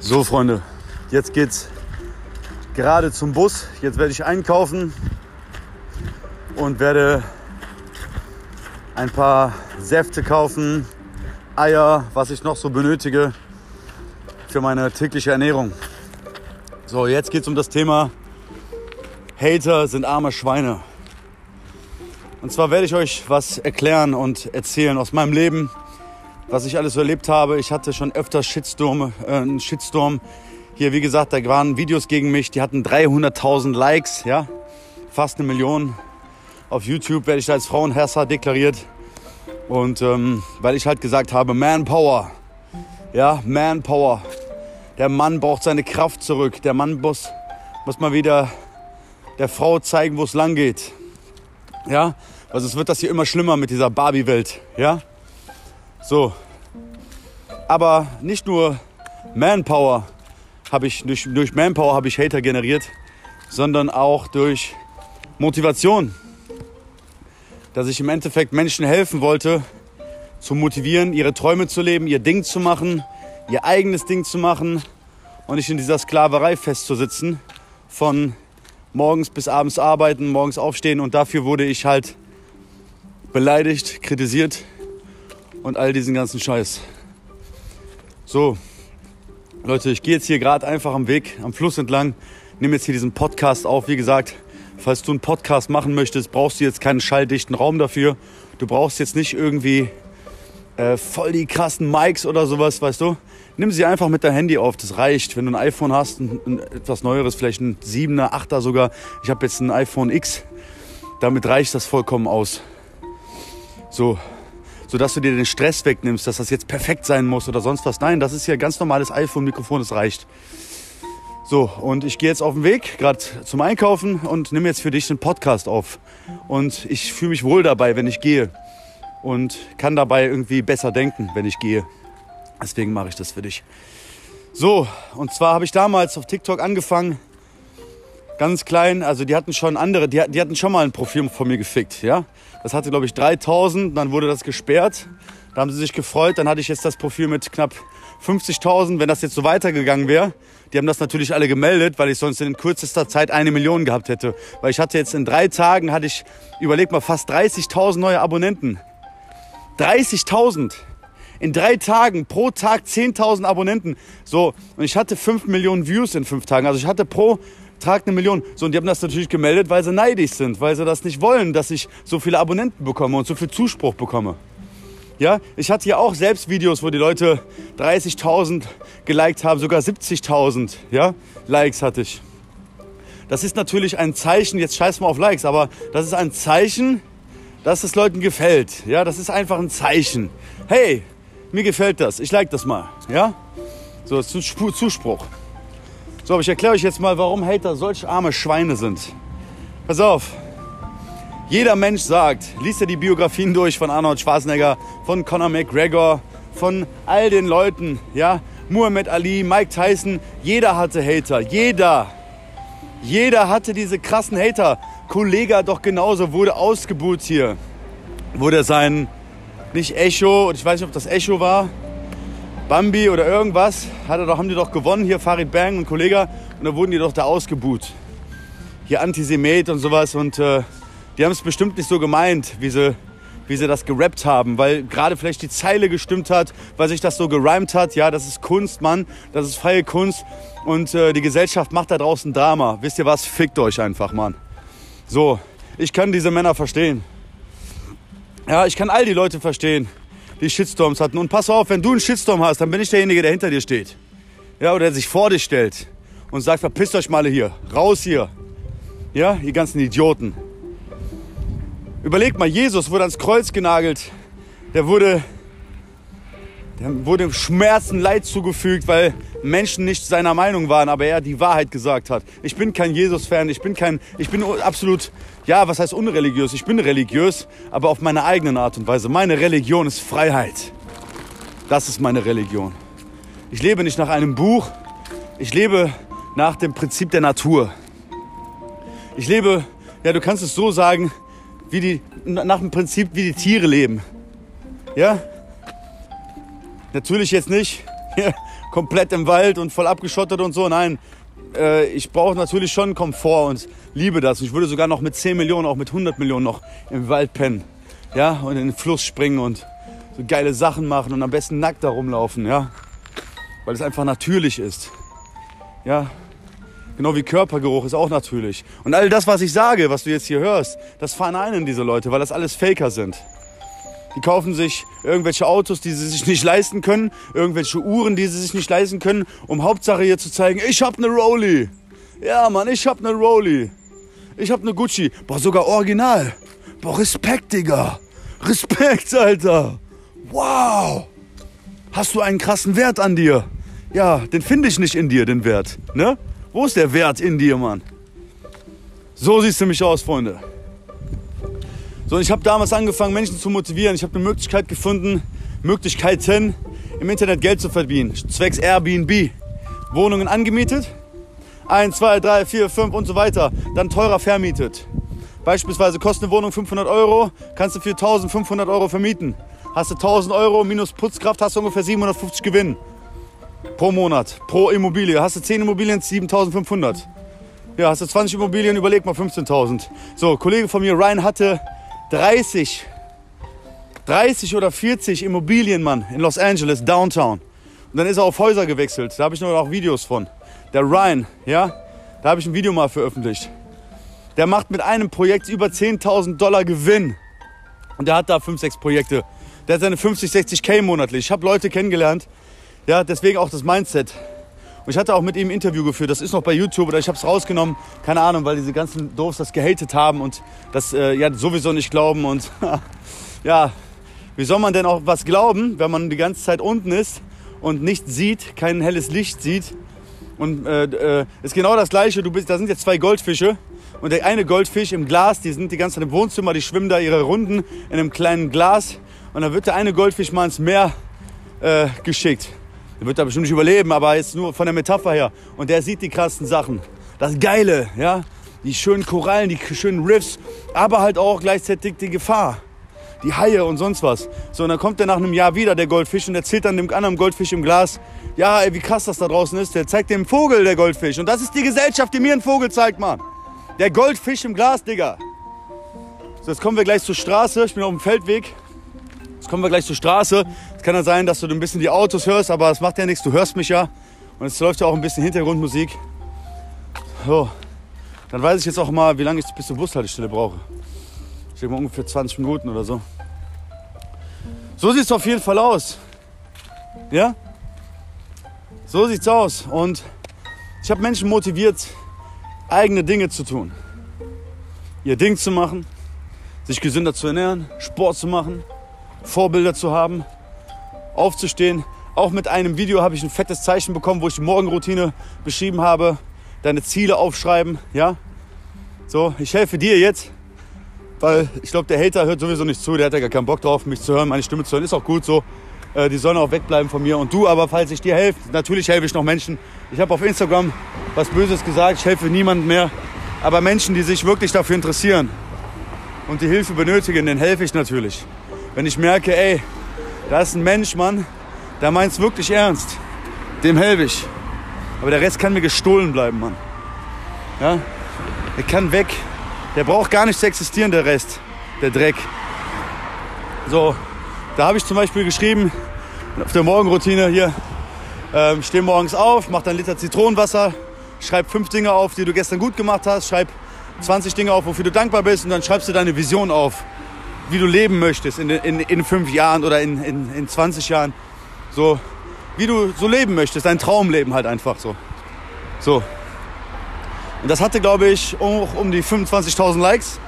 So, Freunde, jetzt geht's gerade zum Bus. Jetzt werde ich einkaufen und werde ein paar Säfte kaufen, Eier, was ich noch so benötige für meine tägliche Ernährung. So, jetzt geht's um das Thema Hater sind arme Schweine. Und zwar werde ich euch was erklären und erzählen aus meinem Leben, was ich alles erlebt habe. Ich hatte schon öfter Shitstorm, äh, einen Shitstorm. Hier, wie gesagt, da waren Videos gegen mich, die hatten 300.000 Likes, ja, fast eine Million. Auf YouTube werde ich als Frauenhasser deklariert. Und ähm, weil ich halt gesagt habe, Manpower, ja, Manpower. Der Mann braucht seine Kraft zurück. Der Mann muss, muss mal wieder der Frau zeigen, wo es lang geht. Ja, also es wird das hier immer schlimmer mit dieser Barbie-Welt, ja. So. Aber nicht nur Manpower habe ich, durch, durch Manpower habe ich Hater generiert, sondern auch durch Motivation. Dass ich im Endeffekt Menschen helfen wollte, zu motivieren, ihre Träume zu leben, ihr Ding zu machen, ihr eigenes Ding zu machen und nicht in dieser Sklaverei festzusitzen von morgens bis abends arbeiten, morgens aufstehen und dafür wurde ich halt beleidigt, kritisiert und all diesen ganzen Scheiß. So, Leute, ich gehe jetzt hier gerade einfach am Weg, am Fluss entlang, nehme jetzt hier diesen Podcast auf. Wie gesagt, falls du einen Podcast machen möchtest, brauchst du jetzt keinen schalldichten Raum dafür. Du brauchst jetzt nicht irgendwie äh, voll die krassen Mics oder sowas, weißt du. Nimm sie einfach mit deinem Handy auf, das reicht. Wenn du ein iPhone hast, ein, ein etwas neueres, vielleicht ein 7er, 8er sogar. Ich habe jetzt ein iPhone X. Damit reicht das vollkommen aus. So, sodass du dir den Stress wegnimmst, dass das jetzt perfekt sein muss oder sonst was. Nein, das ist hier ganz normales iPhone-Mikrofon, das reicht. So, und ich gehe jetzt auf den Weg, gerade zum Einkaufen und nehme jetzt für dich den Podcast auf. Und ich fühle mich wohl dabei, wenn ich gehe. Und kann dabei irgendwie besser denken, wenn ich gehe. Deswegen mache ich das für dich. So, und zwar habe ich damals auf TikTok angefangen, ganz klein, also die hatten schon andere, die, die hatten schon mal ein Profil von mir gefickt, ja. Das hatte, glaube ich, 3000, dann wurde das gesperrt. Da haben sie sich gefreut. Dann hatte ich jetzt das Profil mit knapp 50.000. Wenn das jetzt so weitergegangen wäre, die haben das natürlich alle gemeldet, weil ich sonst in kürzester Zeit eine Million gehabt hätte. Weil ich hatte jetzt in drei Tagen, hatte ich, überleg mal, fast 30.000 neue Abonnenten. 30.000! In drei Tagen, pro Tag 10.000 Abonnenten. So, und ich hatte 5 Millionen Views in fünf Tagen. Also ich hatte pro tragt eine Million. So, und die haben das natürlich gemeldet, weil sie neidisch sind, weil sie das nicht wollen, dass ich so viele Abonnenten bekomme und so viel Zuspruch bekomme. Ja, ich hatte ja auch selbst Videos, wo die Leute 30.000 geliked haben, sogar 70.000, ja, Likes hatte ich. Das ist natürlich ein Zeichen, jetzt scheiß mal auf Likes, aber das ist ein Zeichen, dass es Leuten gefällt. Ja, das ist einfach ein Zeichen. Hey, mir gefällt das, ich like das mal, ja. So, Zuspruch. So, aber ich erkläre euch jetzt mal, warum Hater solch arme Schweine sind. Pass auf. Jeder Mensch sagt, liest ja die Biografien durch von Arnold Schwarzenegger, von Conor McGregor, von all den Leuten, ja, Muhammad Ali, Mike Tyson, jeder hatte Hater, jeder. Jeder hatte diese krassen Hater. Kollege doch genauso, wurde ausgebuht hier. Wurde sein, nicht Echo, ich weiß nicht, ob das Echo war, Bambi oder irgendwas, hat er doch, haben die doch gewonnen, hier Farid Bang und Kollege, und dann wurden die doch da ausgebuht. Hier Antisemit und sowas und äh, die haben es bestimmt nicht so gemeint, wie sie, wie sie das gerappt haben, weil gerade vielleicht die Zeile gestimmt hat, weil sich das so gereimt hat. Ja, das ist Kunst, Mann, das ist freie Kunst und äh, die Gesellschaft macht da draußen Drama. Wisst ihr was? Fickt euch einfach, Mann. So, ich kann diese Männer verstehen. Ja, ich kann all die Leute verstehen die Shitstorms hatten. Und pass auf, wenn du einen Shitstorm hast, dann bin ich derjenige, der hinter dir steht. Ja, oder der sich vor dir stellt und sagt, verpisst euch mal hier, raus hier. Ja, ihr ganzen Idioten. Überleg mal, Jesus wurde ans Kreuz genagelt. Der wurde, der wurde Schmerzen, Leid zugefügt, weil Menschen nicht seiner Meinung waren, aber er die Wahrheit gesagt hat. Ich bin kein Jesus-Fan, ich bin kein, ich bin absolut, ja, was heißt unreligiös? Ich bin religiös, aber auf meine eigene Art und Weise. Meine Religion ist Freiheit. Das ist meine Religion. Ich lebe nicht nach einem Buch, ich lebe nach dem Prinzip der Natur. Ich lebe, ja, du kannst es so sagen, wie die, nach dem Prinzip, wie die Tiere leben. Ja? Natürlich jetzt nicht komplett im Wald und voll abgeschottet und so. Nein, äh, ich brauche natürlich schon Komfort und liebe das. Ich würde sogar noch mit 10 Millionen, auch mit 100 Millionen noch im Wald pennen. Ja, und in den Fluss springen und so geile Sachen machen und am besten nackt da rumlaufen, ja. Weil es einfach natürlich ist. Ja, Genau wie Körpergeruch ist auch natürlich. Und all das, was ich sage, was du jetzt hier hörst, das verneinen diese Leute, weil das alles Faker sind. Die kaufen sich irgendwelche Autos, die sie sich nicht leisten können, irgendwelche Uhren, die sie sich nicht leisten können, um Hauptsache hier zu zeigen, ich hab ne Rolli. Ja, Mann, ich hab ne Rolli. Ich hab ne Gucci. Boah, sogar original. Boah, Respekt, Digga. Respekt, Alter. Wow. Hast du einen krassen Wert an dir? Ja, den finde ich nicht in dir, den Wert. Ne? Wo ist der Wert in dir, Mann? So siehst du mich aus, Freunde. So, ich habe damals angefangen, Menschen zu motivieren. Ich habe eine Möglichkeit gefunden, Möglichkeiten im Internet Geld zu verdienen. Zwecks Airbnb. Wohnungen angemietet. 1, 2, 3, 4, 5 und so weiter. Dann teurer vermietet. Beispielsweise kostet eine Wohnung 500 Euro, kannst du für 1500 Euro vermieten. Hast du 1000 Euro minus Putzkraft, hast du ungefähr 750 Gewinn pro Monat, pro Immobilie. Hast du 10 Immobilien, 7500. Ja, hast du 20 Immobilien, überleg mal 15.000. So, Kollege von mir, Ryan, hatte 30, 30 oder 40 Immobilien, Mann, in Los Angeles, Downtown. Und dann ist er auf Häuser gewechselt. Da habe ich noch Videos von. Der Ryan, ja, da habe ich ein Video mal veröffentlicht. Der macht mit einem Projekt über 10.000 Dollar Gewinn. Und der hat da 5, 6 Projekte. Der hat seine 50, 60 K monatlich. Ich habe Leute kennengelernt, ja, deswegen auch das Mindset. Und ich hatte auch mit ihm ein Interview geführt. Das ist noch bei YouTube oder ich habe es rausgenommen. Keine Ahnung, weil diese ganzen Doofs das gehatet haben und das äh, ja sowieso nicht glauben. Und ja, wie soll man denn auch was glauben, wenn man die ganze Zeit unten ist und nichts sieht, kein helles Licht sieht? Und äh, äh, ist genau das Gleiche. Du bist, da sind jetzt zwei Goldfische und der eine Goldfisch im Glas, die sind die ganze Zeit im Wohnzimmer, die schwimmen da ihre Runden in einem kleinen Glas und dann wird der eine Goldfisch mal ins Meer äh, geschickt. Der wird da bestimmt nicht überleben, aber jetzt nur von der Metapher her. Und der sieht die krassen Sachen. Das Geile, ja. Die schönen Korallen, die schönen Riffs, aber halt auch gleichzeitig die Gefahr. Die Haie und sonst was. So, und dann kommt er nach einem Jahr wieder, der Goldfisch, und erzählt dann dem anderen Goldfisch im Glas, ja, ey, wie krass das da draußen ist. Der zeigt dem Vogel, der Goldfisch. Und das ist die Gesellschaft, die mir einen Vogel zeigt, Mann. Der Goldfisch im Glas, Digga. So, jetzt kommen wir gleich zur Straße. Ich bin auf dem Feldweg. Jetzt kommen wir gleich zur Straße. Es kann ja sein, dass du ein bisschen die Autos hörst, aber es macht ja nichts. Du hörst mich ja. Und es läuft ja auch ein bisschen Hintergrundmusik. So, dann weiß ich jetzt auch mal, wie lange ich bis zur Bushaltestelle brauche. Ich denke mal ungefähr 20 Minuten oder so. So sieht es auf jeden Fall aus. Ja? So sieht's aus. Und ich habe Menschen motiviert, eigene Dinge zu tun. Ihr Ding zu machen, sich gesünder zu ernähren, Sport zu machen, Vorbilder zu haben, aufzustehen. Auch mit einem Video habe ich ein fettes Zeichen bekommen, wo ich die Morgenroutine beschrieben habe. Deine Ziele aufschreiben, ja. So, ich helfe dir jetzt, weil ich glaube, der Hater hört sowieso nicht zu. Der hat ja gar keinen Bock drauf, mich zu hören, meine Stimme zu hören. Ist auch gut so. Äh, die sollen auch wegbleiben von mir. Und du aber, falls ich dir helfe, natürlich helfe ich noch Menschen. Ich habe auf Instagram was Böses gesagt. Ich helfe niemandem mehr. Aber Menschen, die sich wirklich dafür interessieren und die Hilfe benötigen, denen helfe ich natürlich. Wenn ich merke, ey, da ist ein Mensch, Mann, der meint es wirklich ernst, dem helfe ich. Aber der Rest kann mir gestohlen bleiben, Mann. Ja? Der kann weg. Der braucht gar nicht zu existieren, der Rest, der Dreck. So, da habe ich zum Beispiel geschrieben, auf der Morgenroutine hier, ähm, steh morgens auf, mach dann Liter Zitronenwasser, schreib fünf Dinge auf, die du gestern gut gemacht hast, schreib 20 Dinge auf, wofür du dankbar bist und dann schreibst du deine Vision auf wie du leben möchtest in, in, in fünf Jahren oder in, in, in 20 Jahren. So, wie du so leben möchtest, dein Traumleben halt einfach so. So. Und das hatte, glaube ich, auch um die 25.000 Likes.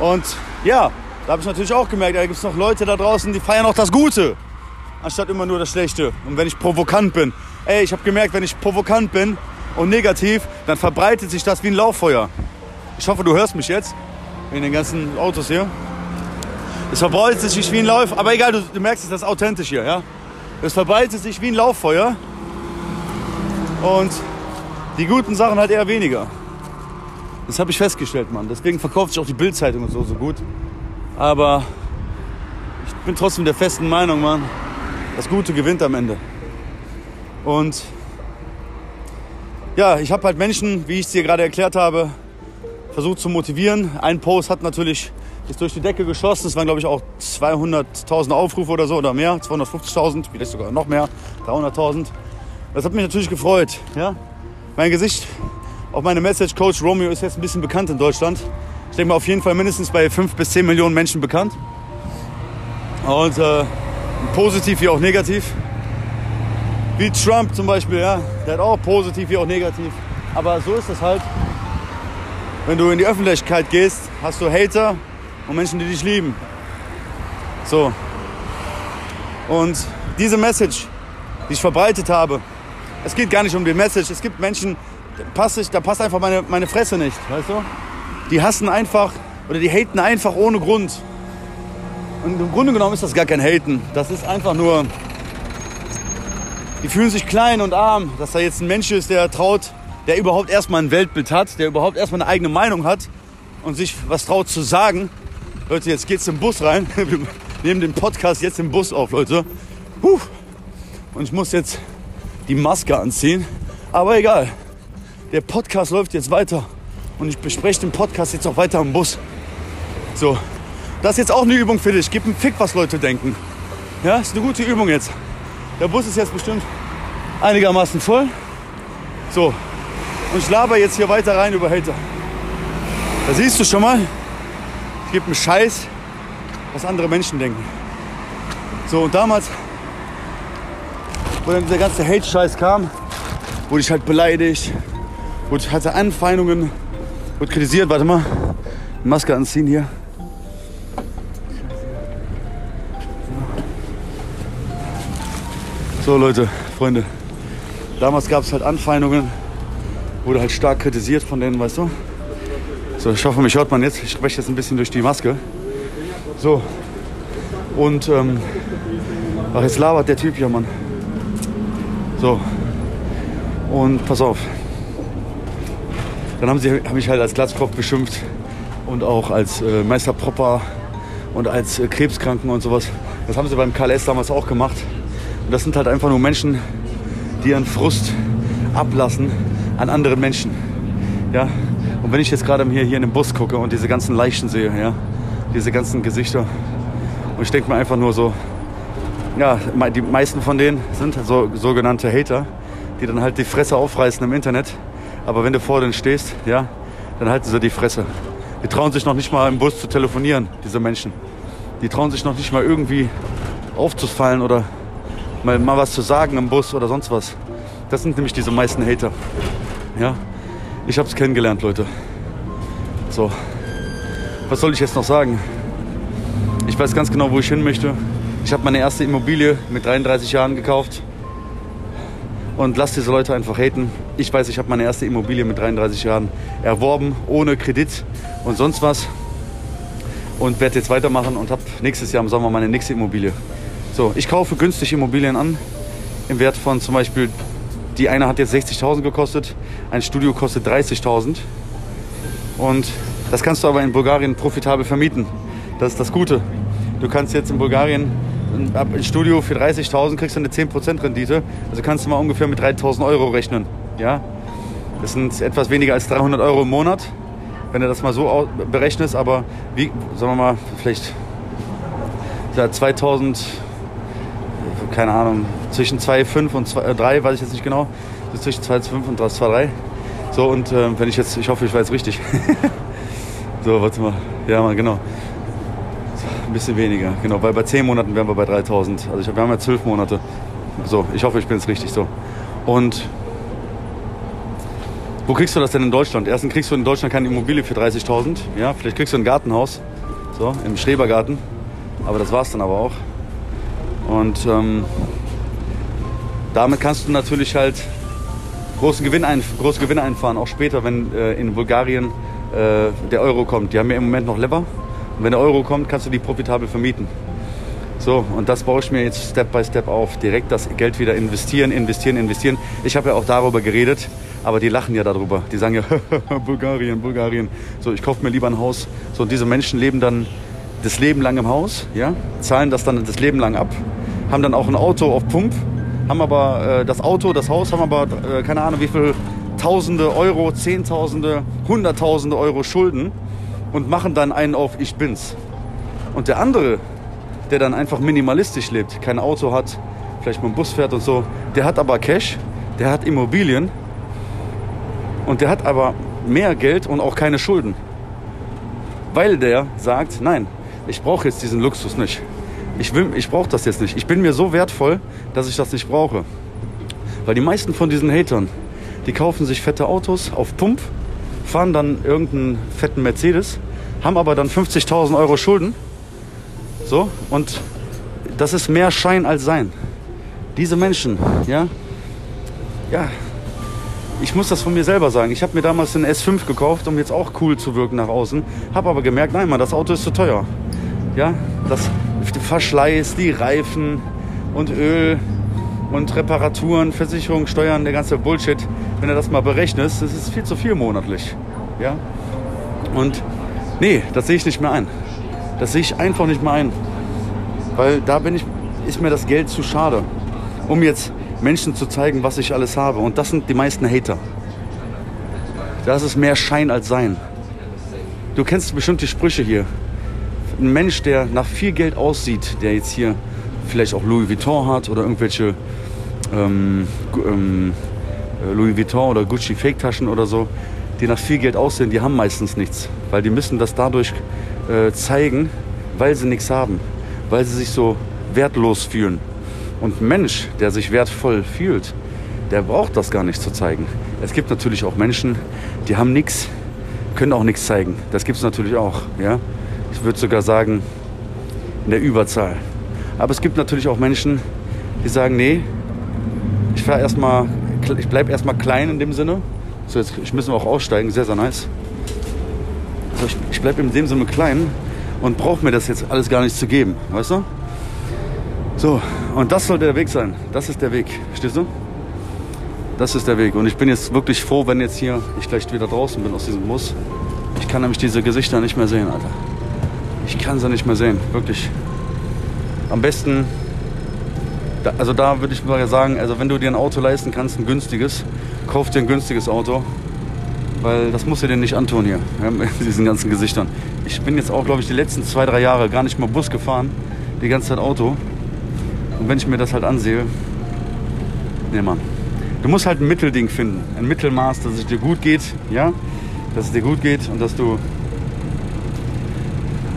Und ja, da habe ich natürlich auch gemerkt, da gibt es noch Leute da draußen, die feiern auch das Gute, anstatt immer nur das Schlechte. Und wenn ich provokant bin, ey, ich habe gemerkt, wenn ich provokant bin und negativ, dann verbreitet sich das wie ein Lauffeuer. Ich hoffe, du hörst mich jetzt in den ganzen Autos hier. Es verbreitet sich wie ein Lauf, aber egal, du, du merkst, das ist authentisch hier, ja. Es verbreitet sich wie ein Lauffeuer und die guten Sachen halt eher weniger. Das habe ich festgestellt, Mann. Deswegen verkauft sich auch die Bildzeitung und so so gut. Aber ich bin trotzdem der festen Meinung, Mann, das Gute gewinnt am Ende. Und ja, ich habe halt Menschen, wie ich es dir gerade erklärt habe, versucht zu motivieren. Ein Post hat natürlich ist durch die Decke geschossen. Es waren, glaube ich, auch 200.000 Aufrufe oder so oder mehr. 250.000, vielleicht sogar noch mehr. 300.000. Das hat mich natürlich gefreut. Ja? Mein Gesicht auf meine Message Coach Romeo ist jetzt ein bisschen bekannt in Deutschland. Ich denke mal auf jeden Fall mindestens bei 5 bis 10 Millionen Menschen bekannt. Und äh, positiv wie auch negativ. Wie Trump zum Beispiel, ja. Der hat auch positiv wie auch negativ. Aber so ist es halt. Wenn du in die Öffentlichkeit gehst, hast du Hater und Menschen, die dich lieben. So. Und diese Message, die ich verbreitet habe, es geht gar nicht um die Message. Es gibt Menschen, da passt, da passt einfach meine, meine Fresse nicht, weißt du? Die hassen einfach oder die haten einfach ohne Grund. Und im Grunde genommen ist das gar kein Haten. Das ist einfach nur, die fühlen sich klein und arm, dass da jetzt ein Mensch ist, der traut, der überhaupt erstmal ein Weltbild hat, der überhaupt erstmal eine eigene Meinung hat und sich was traut zu sagen. Leute, jetzt geht's im Bus rein. Wir nehmen den Podcast jetzt im Bus auf, Leute. Puh. Und ich muss jetzt die Maske anziehen. Aber egal. Der Podcast läuft jetzt weiter. Und ich bespreche den Podcast jetzt auch weiter im Bus. So. Das ist jetzt auch eine Übung für dich. Gib einen Fick, was Leute denken. Ja, ist eine gute Übung jetzt. Der Bus ist jetzt bestimmt einigermaßen voll. So. Und ich laber jetzt hier weiter rein über Hater. Da siehst du schon mal, es gibt einen Scheiß, was andere Menschen denken. So, und damals, wo dann dieser ganze Hate-Scheiß kam, wurde ich halt beleidigt, wurde, hatte Anfeindungen, wurde kritisiert. Warte mal, Maske anziehen hier. So, Leute, Freunde, damals gab es halt Anfeindungen, wurde halt stark kritisiert von denen, weißt du? So, ich hoffe, mich hört man jetzt. Ich spreche jetzt ein bisschen durch die Maske. So. Und, ähm, ach, jetzt labert der Typ hier, Mann. So. Und pass auf. Dann haben sie haben mich halt als Glatzkopf beschimpft und auch als äh, Meister Propper und als äh, Krebskranken und sowas. Das haben sie beim KLS damals auch gemacht. Und das sind halt einfach nur Menschen, die ihren Frust ablassen an anderen Menschen. Ja, und wenn ich jetzt gerade hier, hier in den Bus gucke und diese ganzen Leichen sehe, ja, diese ganzen Gesichter, und ich denke mir einfach nur so, ja, die meisten von denen sind so, sogenannte Hater, die dann halt die Fresse aufreißen im Internet. Aber wenn du vor denen stehst, ja, dann halten sie die Fresse. Die trauen sich noch nicht mal im Bus zu telefonieren, diese Menschen. Die trauen sich noch nicht mal irgendwie aufzufallen oder mal, mal was zu sagen im Bus oder sonst was. Das sind nämlich diese meisten Hater. Ja, ich habe es kennengelernt, Leute. So, was soll ich jetzt noch sagen? Ich weiß ganz genau, wo ich hin möchte. Ich habe meine erste Immobilie mit 33 Jahren gekauft. Und lass diese Leute einfach haten. Ich weiß, ich habe meine erste Immobilie mit 33 Jahren erworben, ohne Kredit und sonst was. Und werde jetzt weitermachen und habe nächstes Jahr im Sommer meine nächste Immobilie. So, ich kaufe günstig Immobilien an im Wert von zum Beispiel die eine hat jetzt 60.000 gekostet, ein Studio kostet 30.000. Und das kannst du aber in Bulgarien profitabel vermieten. Das ist das Gute. Du kannst jetzt in Bulgarien ein Studio für 30.000 kriegst du eine 10% Rendite. Also kannst du mal ungefähr mit 3.000 Euro rechnen. Ja? Das sind etwas weniger als 300 Euro im Monat, wenn du das mal so berechnest. Aber wie, sagen wir mal, vielleicht 2000 keine Ahnung, zwischen 2,5 und 2,3, äh, weiß ich jetzt nicht genau. Zwischen 2,5 und 2,3. So, und äh, wenn ich jetzt, ich hoffe, ich weiß richtig. so, warte mal. Ja, mal, genau. Ein bisschen weniger, genau, weil bei 10 Monaten wären wir bei 3000. Also ich, wir haben ja 12 Monate. So, ich hoffe, ich bin jetzt richtig so. Und wo kriegst du das denn in Deutschland? Erstens kriegst du in Deutschland keine Immobilie für 30.000. Ja, vielleicht kriegst du ein Gartenhaus, so, im Schrebergarten. Aber das war's dann aber auch. Und ähm, damit kannst du natürlich halt großen Gewinn ein, große Gewinne einfahren, auch später, wenn äh, in Bulgarien äh, der Euro kommt. Die haben ja im Moment noch Lever. Und wenn der Euro kommt, kannst du die profitabel vermieten. So, und das baue ich mir jetzt Step by Step auf. Direkt das Geld wieder investieren, investieren, investieren. Ich habe ja auch darüber geredet, aber die lachen ja darüber. Die sagen ja, Bulgarien, Bulgarien. So, ich kaufe mir lieber ein Haus. So, und diese Menschen leben dann das Leben lang im Haus, ja, zahlen das dann das Leben lang ab, haben dann auch ein Auto auf Pump, haben aber äh, das Auto, das Haus, haben aber äh, keine Ahnung wie viel Tausende Euro, Zehntausende, Hunderttausende Euro Schulden und machen dann einen auf Ich bin's. Und der andere, der dann einfach minimalistisch lebt, kein Auto hat, vielleicht mit dem Bus fährt und so, der hat aber Cash, der hat Immobilien und der hat aber mehr Geld und auch keine Schulden. Weil der sagt, nein, ich brauche jetzt diesen Luxus nicht. Ich, ich brauche das jetzt nicht. Ich bin mir so wertvoll, dass ich das nicht brauche. Weil die meisten von diesen Hatern, die kaufen sich fette Autos auf Pump, fahren dann irgendeinen fetten Mercedes, haben aber dann 50.000 Euro Schulden. So, und das ist mehr Schein als Sein. Diese Menschen, ja, ja, ich muss das von mir selber sagen. Ich habe mir damals den S5 gekauft, um jetzt auch cool zu wirken nach außen. Habe aber gemerkt, nein, Mann, das Auto ist zu teuer. Ja, das Verschleiß, die Reifen und Öl und Reparaturen, Versicherung, Steuern, der ganze Bullshit. Wenn du das mal berechnest, das ist viel zu viel monatlich. Ja, und nee, das sehe ich nicht mehr ein. Das sehe ich einfach nicht mehr ein, weil da bin ich, ist mir das Geld zu schade, um jetzt Menschen zu zeigen, was ich alles habe. Und das sind die meisten Hater. Das ist mehr Schein als Sein. Du kennst bestimmt die Sprüche hier. Ein Mensch, der nach viel Geld aussieht, der jetzt hier vielleicht auch Louis Vuitton hat oder irgendwelche ähm, ähm, äh, Louis Vuitton oder Gucci Fake-Taschen oder so, die nach viel Geld aussehen, die haben meistens nichts. Weil die müssen das dadurch äh, zeigen, weil sie nichts haben. Weil sie sich so wertlos fühlen. Und ein Mensch, der sich wertvoll fühlt, der braucht das gar nicht zu zeigen. Es gibt natürlich auch Menschen, die haben nichts, können auch nichts zeigen. Das gibt es natürlich auch. Ja? Ich würde sogar sagen, in der Überzahl. Aber es gibt natürlich auch Menschen, die sagen, nee, ich fahre erstmal, ich bleibe erstmal klein in dem Sinne. So, jetzt müssen wir auch aussteigen, sehr, sehr nice. Also ich, ich bleibe in dem Sinne klein und brauche mir das jetzt alles gar nicht zu geben, weißt du? So, und das sollte der Weg sein. Das ist der Weg. Verstehst du? Das ist der Weg. Und ich bin jetzt wirklich froh, wenn jetzt hier ich gleich wieder draußen bin aus diesem Bus. Ich kann nämlich diese Gesichter nicht mehr sehen, Alter. Ich kann sie nicht mehr sehen. Wirklich. Am besten, also da würde ich mal sagen, also wenn du dir ein Auto leisten kannst, ein günstiges, kauf dir ein günstiges Auto. Weil das musst du dir nicht antun hier, mit diesen ganzen Gesichtern. Ich bin jetzt auch, glaube ich, die letzten zwei, drei Jahre gar nicht mal Bus gefahren. Die ganze Zeit Auto. Und wenn ich mir das halt ansehe, nee Mann, du musst halt ein Mittelding finden, ein Mittelmaß, dass es dir gut geht, ja, dass es dir gut geht und dass du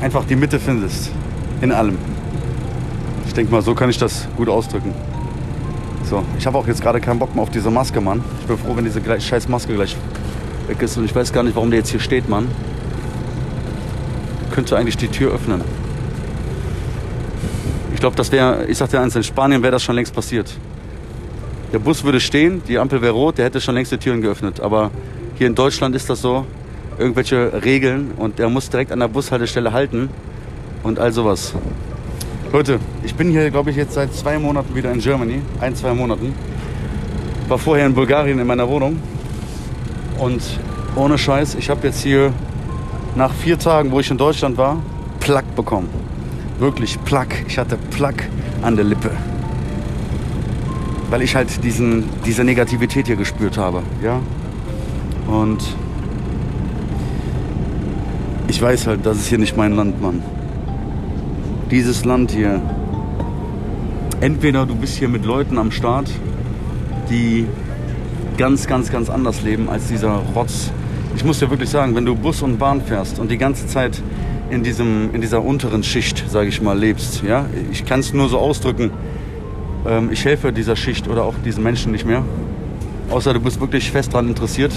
einfach die Mitte findest in allem. Ich denke mal, so kann ich das gut ausdrücken. So, ich habe auch jetzt gerade keinen Bock mehr auf diese Maske, Mann. Ich bin froh, wenn diese scheiß Maske gleich weg ist und ich weiß gar nicht, warum der jetzt hier steht, Mann. Könnte eigentlich die Tür öffnen glaube, das wäre, ich sagte eins, in Spanien wäre das schon längst passiert. Der Bus würde stehen, die Ampel wäre rot, der hätte schon längst die Türen geöffnet. Aber hier in Deutschland ist das so, irgendwelche Regeln und der muss direkt an der Bushaltestelle halten und all sowas. Leute, ich bin hier, glaube ich, jetzt seit zwei Monaten wieder in Germany, ein, zwei Monaten. War vorher in Bulgarien in meiner Wohnung und ohne Scheiß, ich habe jetzt hier nach vier Tagen, wo ich in Deutschland war, Plack bekommen wirklich Plack. Ich hatte Plack an der Lippe. Weil ich halt diesen, diese Negativität hier gespürt habe. Ja? Und ich weiß halt, das ist hier nicht mein Land, Mann. Dieses Land hier. Entweder du bist hier mit Leuten am Start, die ganz, ganz, ganz anders leben als dieser Rotz. Ich muss dir wirklich sagen, wenn du Bus und Bahn fährst und die ganze Zeit in, diesem, in dieser unteren Schicht, sage ich mal, lebst. Ja? Ich kann es nur so ausdrücken. Ähm, ich helfe dieser Schicht oder auch diesen Menschen nicht mehr. Außer du bist wirklich fest daran interessiert.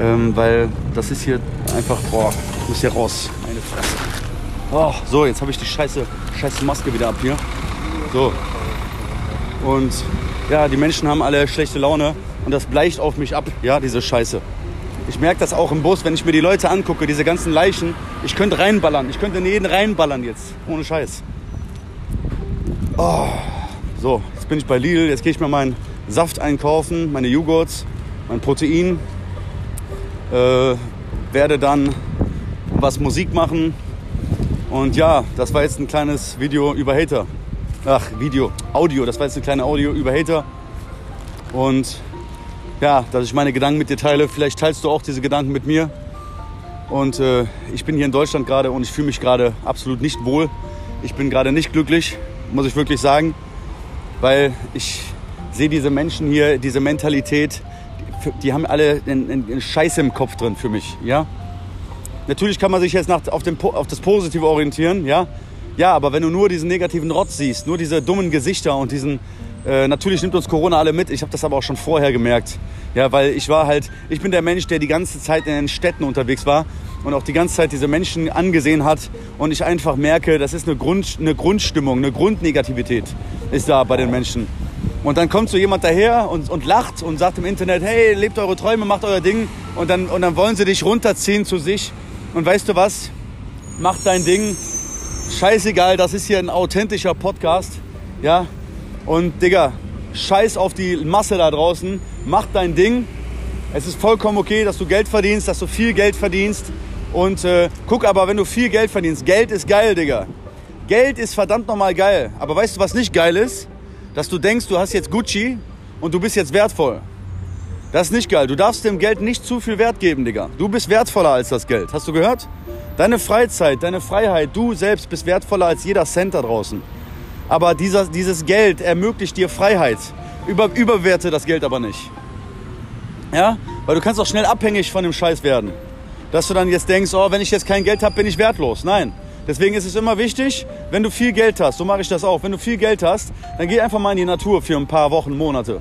Ähm, weil das ist hier einfach, boah, ich muss hier raus. Meine Fresse. Oh, so, jetzt habe ich die scheiße, scheiße Maske wieder ab hier. So. Und ja, die Menschen haben alle schlechte Laune und das bleicht auf mich ab, ja, diese Scheiße. Ich merke das auch im Bus, wenn ich mir die Leute angucke, diese ganzen Leichen. Ich könnte reinballern. Ich könnte in jeden reinballern jetzt. Ohne Scheiß. Oh. So, jetzt bin ich bei Lidl. Jetzt gehe ich mir meinen Saft einkaufen, meine Joghurts, mein Protein. Äh, werde dann was Musik machen. Und ja, das war jetzt ein kleines Video über Hater. ach, Video, Audio, das war jetzt eine kleine Audio über Hater. Und ja, dass ich meine Gedanken mit dir teile. Vielleicht teilst du auch diese Gedanken mit mir. Und äh, ich bin hier in Deutschland gerade und ich fühle mich gerade absolut nicht wohl. Ich bin gerade nicht glücklich, muss ich wirklich sagen, weil ich sehe diese Menschen hier, diese Mentalität, die, haben alle einen, Scheiß im Kopf drin für mich, ja. Natürlich kann man sich jetzt nach, auf, dem, auf das Positive orientieren, ja. Ja, aber wenn du nur diesen negativen Rotz siehst, nur diese dummen Gesichter und diesen, äh, natürlich nimmt uns Corona alle mit. Ich habe das aber auch schon vorher gemerkt. Ja, weil ich war halt, ich bin der Mensch, der die ganze Zeit in den Städten unterwegs war und auch die ganze Zeit diese Menschen angesehen hat und ich einfach merke, das ist eine, Grund, eine Grundstimmung, eine Grundnegativität ist da bei den Menschen. Und dann kommt so jemand daher und, und lacht und sagt im Internet, hey, lebt eure Träume, macht euer Ding und dann, und dann wollen sie dich runterziehen zu sich und weißt du was, mach dein Ding, scheißegal, das ist hier ein authentischer Podcast, ja, und Digga, scheiß auf die Masse da draußen, mach dein Ding. Es ist vollkommen okay, dass du Geld verdienst, dass du viel Geld verdienst. Und äh, guck aber, wenn du viel Geld verdienst, Geld ist geil, Digga. Geld ist verdammt nochmal geil. Aber weißt du, was nicht geil ist? Dass du denkst, du hast jetzt Gucci und du bist jetzt wertvoll. Das ist nicht geil. Du darfst dem Geld nicht zu viel Wert geben, Digga. Du bist wertvoller als das Geld. Hast du gehört? Deine Freizeit, deine Freiheit, du selbst bist wertvoller als jeder Cent da draußen. Aber dieser, dieses Geld ermöglicht dir Freiheit. Über, überwerte das Geld aber nicht. Ja? Weil du kannst auch schnell abhängig von dem Scheiß werden. Dass du dann jetzt denkst, oh, wenn ich jetzt kein Geld habe, bin ich wertlos. Nein. Deswegen ist es immer wichtig, wenn du viel Geld hast, so mache ich das auch, wenn du viel Geld hast, dann geh einfach mal in die Natur für ein paar Wochen, Monate.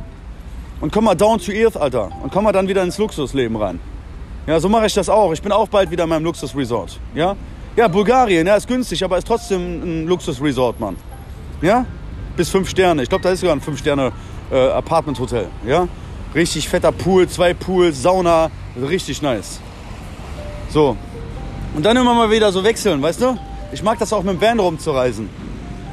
Und komm mal down to earth, Alter. Und komm mal dann wieder ins Luxusleben rein. Ja, so mache ich das auch. Ich bin auch bald wieder in meinem Luxusresort. Ja? Ja, Bulgarien, ja, ist günstig, aber ist trotzdem ein Luxusresort, Mann. Ja? Bis fünf Sterne. Ich glaube, da ist sogar ein fünf Sterne äh, Apartment Hotel. Ja? Richtig fetter Pool, zwei Pools, Sauna, richtig nice. So. Und dann immer mal wieder so wechseln, weißt du? Ich mag das auch mit dem Van rumzureisen.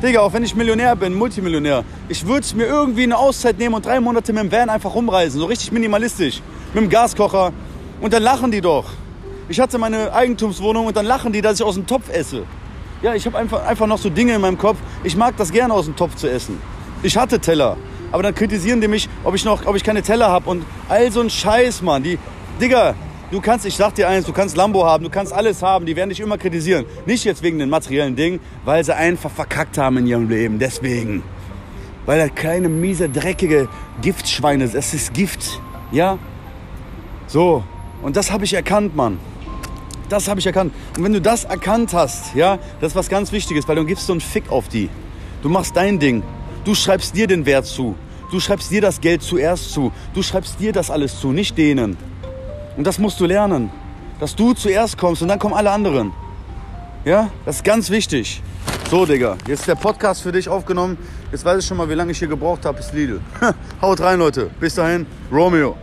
Digga, auch wenn ich Millionär bin, Multimillionär, ich würde mir irgendwie eine Auszeit nehmen und drei Monate mit dem Van einfach rumreisen. So richtig minimalistisch. Mit dem Gaskocher. Und dann lachen die doch. Ich hatte meine Eigentumswohnung und dann lachen die, dass ich aus dem Topf esse. Ja, ich habe einfach, einfach noch so Dinge in meinem Kopf. Ich mag das gerne aus dem Topf zu essen. Ich hatte Teller. Aber dann kritisieren die mich, ob ich noch, ob ich keine Teller habe und all so ein Scheiß, Mann. Die, Digga, du kannst, ich sag dir eins, du kannst Lambo haben, du kannst alles haben, die werden dich immer kritisieren. Nicht jetzt wegen den materiellen Dingen, weil sie einfach verkackt haben in ihrem Leben. Deswegen. Weil er kleine, miese, dreckige Giftschweine ist. Es ist Gift. Ja? So. Und das habe ich erkannt, Mann. Das habe ich erkannt. Und wenn du das erkannt hast, ja, das ist was ganz Wichtiges, weil dann gibst du einen Fick auf die. Du machst dein Ding. Du schreibst dir den Wert zu. Du schreibst dir das Geld zuerst zu. Du schreibst dir das alles zu, nicht denen. Und das musst du lernen. Dass du zuerst kommst und dann kommen alle anderen. Ja, das ist ganz wichtig. So, Digga, jetzt ist der Podcast für dich aufgenommen. Jetzt weiß ich schon mal, wie lange ich hier gebraucht habe, bis Lidl. Haut rein, Leute. Bis dahin, Romeo.